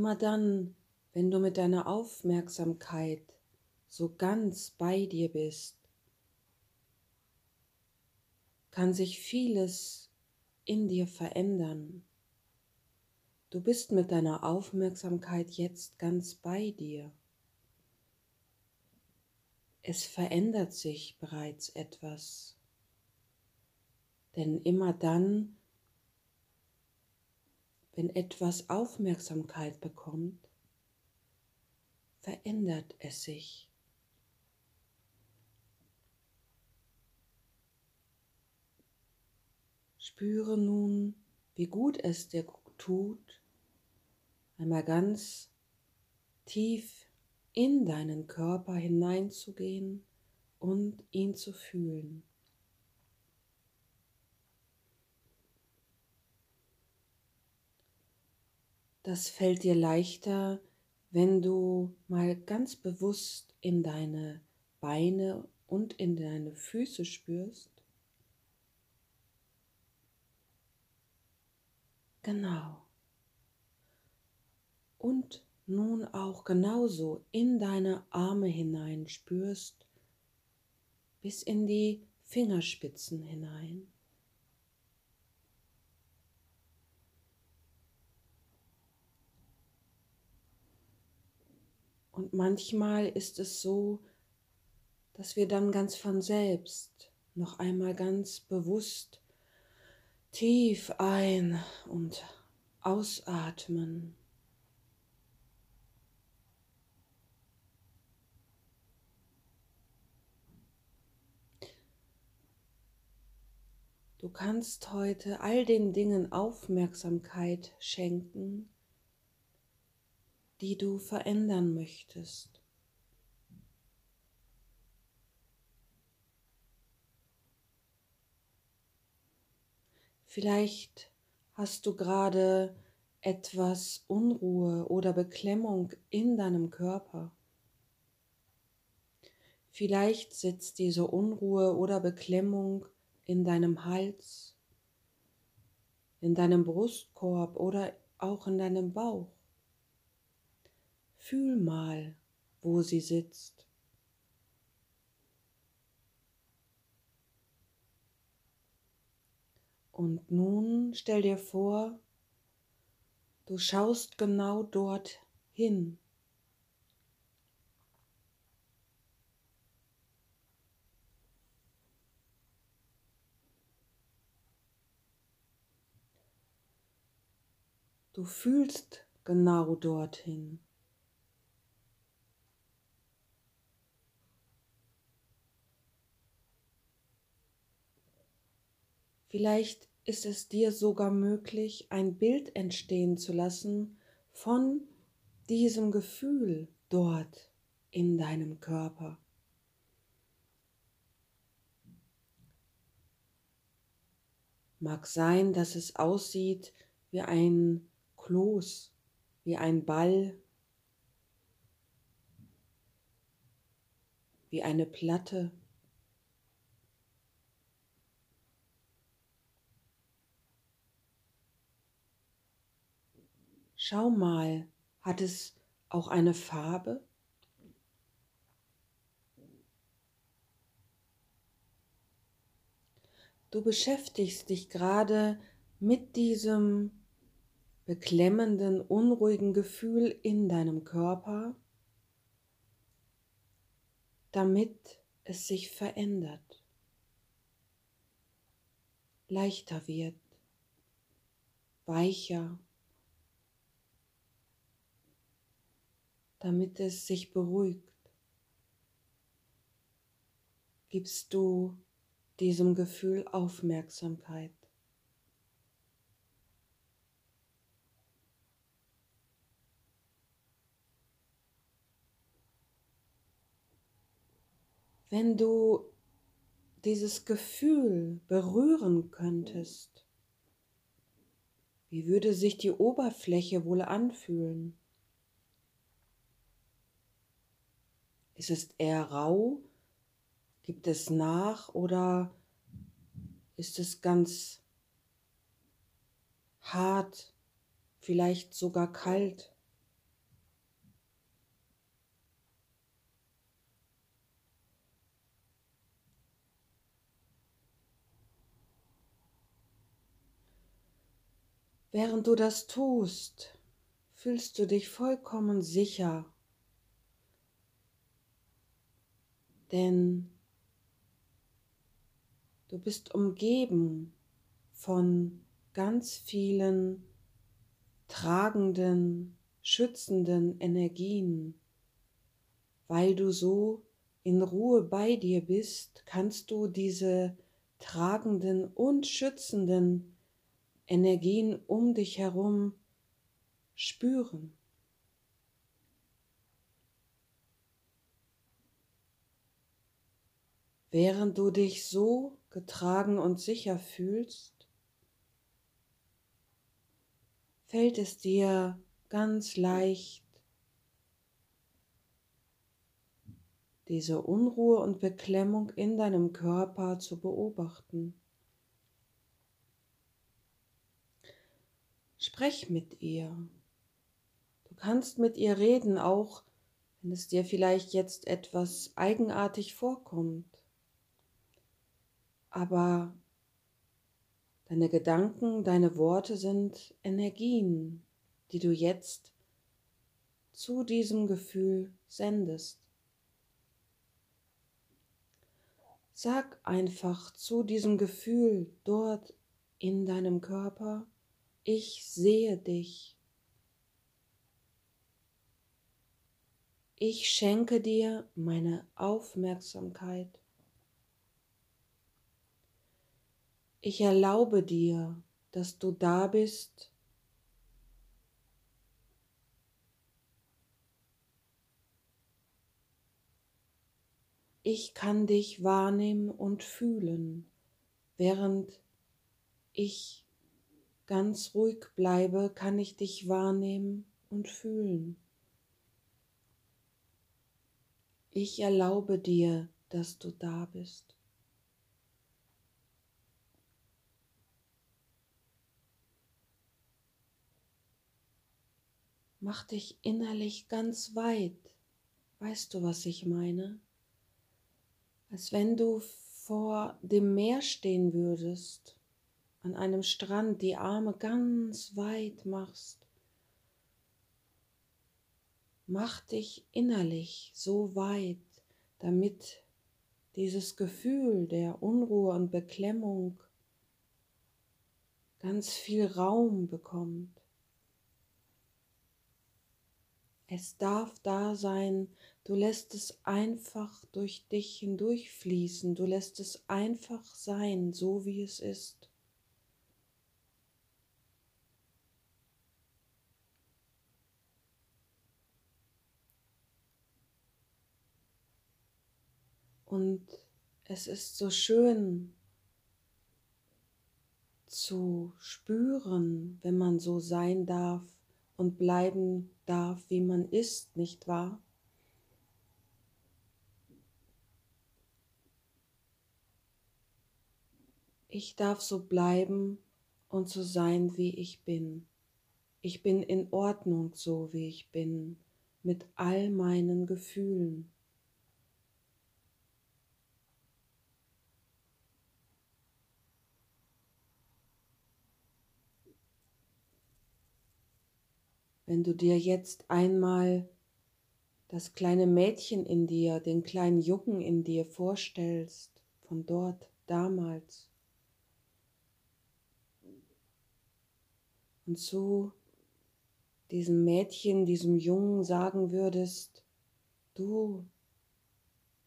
Immer dann, wenn du mit deiner Aufmerksamkeit so ganz bei dir bist, kann sich vieles in dir verändern. Du bist mit deiner Aufmerksamkeit jetzt ganz bei dir. Es verändert sich bereits etwas. Denn immer dann, wenn etwas Aufmerksamkeit bekommt, verändert es sich. Spüre nun, wie gut es dir tut, einmal ganz tief in deinen Körper hineinzugehen und ihn zu fühlen. Das fällt dir leichter, wenn du mal ganz bewusst in deine Beine und in deine Füße spürst. Genau. Und nun auch genauso in deine Arme hinein spürst, bis in die Fingerspitzen hinein. Und manchmal ist es so, dass wir dann ganz von selbst noch einmal ganz bewusst tief ein und ausatmen. Du kannst heute all den Dingen Aufmerksamkeit schenken, die du verändern möchtest. Vielleicht hast du gerade etwas Unruhe oder Beklemmung in deinem Körper. Vielleicht sitzt diese Unruhe oder Beklemmung in deinem Hals, in deinem Brustkorb oder auch in deinem Bauch. Fühl mal, wo sie sitzt. Und nun stell dir vor, du schaust genau dort hin. Du fühlst genau dorthin. Vielleicht ist es dir sogar möglich, ein Bild entstehen zu lassen von diesem Gefühl dort in deinem Körper. Mag sein, dass es aussieht wie ein Kloß, wie ein Ball, wie eine Platte. Schau mal, hat es auch eine Farbe? Du beschäftigst dich gerade mit diesem beklemmenden, unruhigen Gefühl in deinem Körper, damit es sich verändert, leichter wird, weicher damit es sich beruhigt. Gibst du diesem Gefühl Aufmerksamkeit. Wenn du dieses Gefühl berühren könntest, wie würde sich die Oberfläche wohl anfühlen? Ist es eher rau? Gibt es nach oder ist es ganz hart, vielleicht sogar kalt? Während du das tust, fühlst du dich vollkommen sicher denn du bist umgeben von ganz vielen tragenden, schützenden Energien. Weil du so in Ruhe bei dir bist, kannst du diese tragenden und schützenden Energien um dich herum spüren. Während du dich so getragen und sicher fühlst, fällt es dir ganz leicht, diese Unruhe und Beklemmung in deinem Körper zu beobachten. Sprech mit ihr. Du kannst mit ihr reden, auch wenn es dir vielleicht jetzt etwas eigenartig vorkommt. Aber deine Gedanken, deine Worte sind Energien, die du jetzt zu diesem Gefühl sendest. Sag einfach zu diesem Gefühl dort in deinem Körper, ich sehe dich. Ich schenke dir meine Aufmerksamkeit. Ich erlaube dir, dass du da bist. Ich kann dich wahrnehmen und fühlen, während ich ganz ruhig bleibe, kann ich dich wahrnehmen und fühlen. Ich erlaube dir, dass du da bist. Mach dich innerlich ganz weit. Weißt du, was ich meine? Als wenn du vor dem Meer stehen würdest, an einem Strand die Arme ganz weit machst. Mach dich innerlich so weit, damit dieses Gefühl der Unruhe und Beklemmung ganz viel Raum bekommt. Es darf da sein, du lässt es einfach durch dich hindurchfließen, du lässt es einfach sein, so wie es ist. Und es ist so schön zu spüren, wenn man so sein darf und bleiben darf, wie man ist, nicht wahr? Ich darf so bleiben und so sein, wie ich bin. Ich bin in Ordnung so, wie ich bin, mit all meinen Gefühlen. Wenn du dir jetzt einmal das kleine Mädchen in dir, den kleinen Jungen in dir vorstellst, von dort damals, und zu diesem Mädchen, diesem Jungen sagen würdest, du,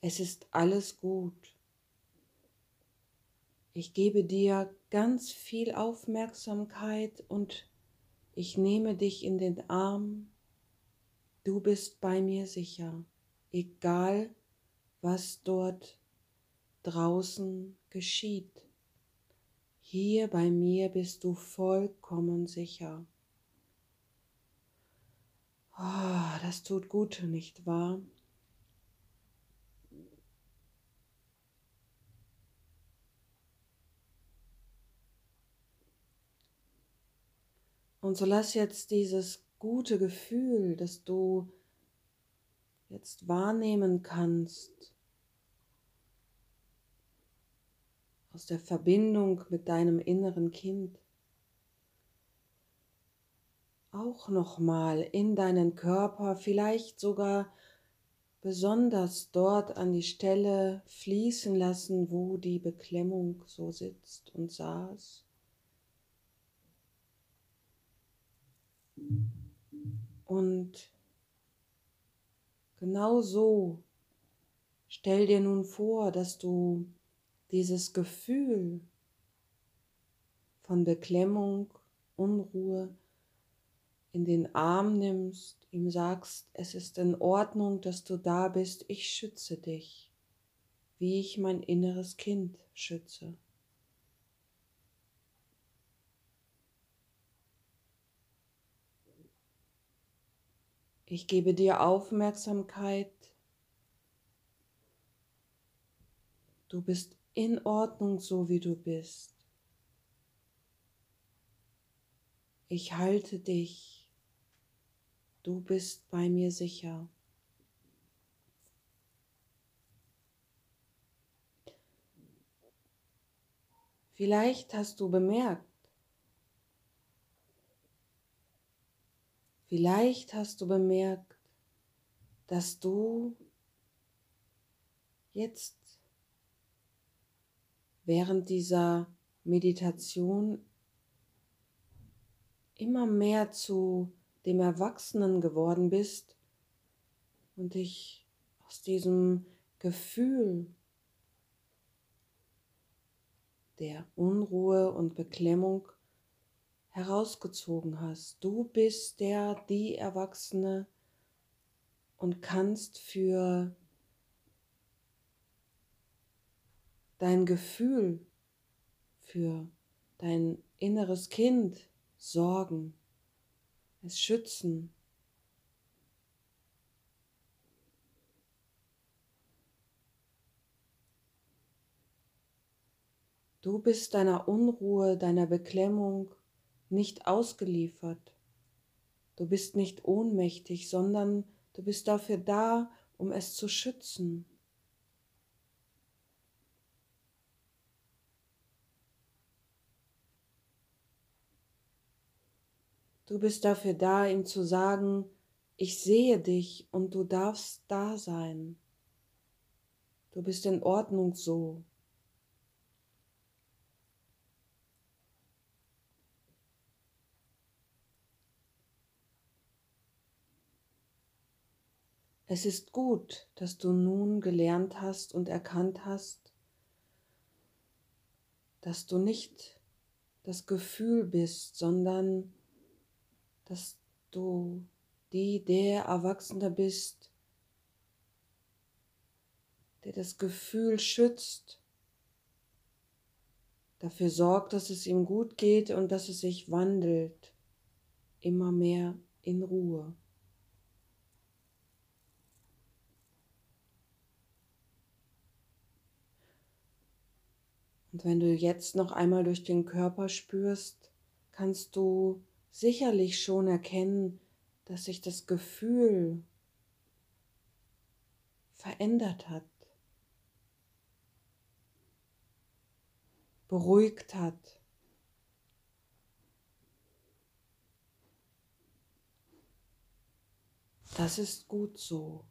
es ist alles gut. Ich gebe dir ganz viel Aufmerksamkeit und ich nehme dich in den Arm, du bist bei mir sicher, egal was dort draußen geschieht. Hier bei mir bist du vollkommen sicher. Oh, das tut gut, nicht wahr? Und so lass jetzt dieses gute Gefühl, das du jetzt wahrnehmen kannst, aus der Verbindung mit deinem inneren Kind. auch nochmal in deinen Körper, vielleicht sogar besonders dort an die Stelle fließen lassen, wo die Beklemmung so sitzt und saß. Und genau so stell dir nun vor, dass du dieses Gefühl von Beklemmung, Unruhe in den Arm nimmst, ihm sagst, es ist in Ordnung, dass du da bist, ich schütze dich, wie ich mein inneres Kind schütze. Ich gebe dir Aufmerksamkeit. Du bist in Ordnung, so wie du bist. Ich halte dich. Du bist bei mir sicher. Vielleicht hast du bemerkt, vielleicht hast du bemerkt, dass du jetzt während dieser Meditation immer mehr zu dem Erwachsenen geworden bist und dich aus diesem Gefühl der Unruhe und Beklemmung herausgezogen hast. Du bist der, die Erwachsene und kannst für dein Gefühl, für dein inneres Kind sorgen es schützen. Du bist deiner Unruhe, deiner Beklemmung nicht ausgeliefert. Du bist nicht ohnmächtig, sondern du bist dafür da, um es zu schützen. Du bist dafür da, ihm zu sagen, ich sehe dich und du darfst da sein. Du bist in Ordnung so. Es ist gut, dass du nun gelernt hast und erkannt hast, dass du nicht das Gefühl bist, sondern dass du die, der Erwachsene bist, der das Gefühl schützt, dafür sorgt, dass es ihm gut geht und dass es sich wandelt, immer mehr in Ruhe. Und wenn du jetzt noch einmal durch den Körper spürst, kannst du sicherlich schon erkennen, dass sich das Gefühl verändert hat, beruhigt hat. Das ist gut so.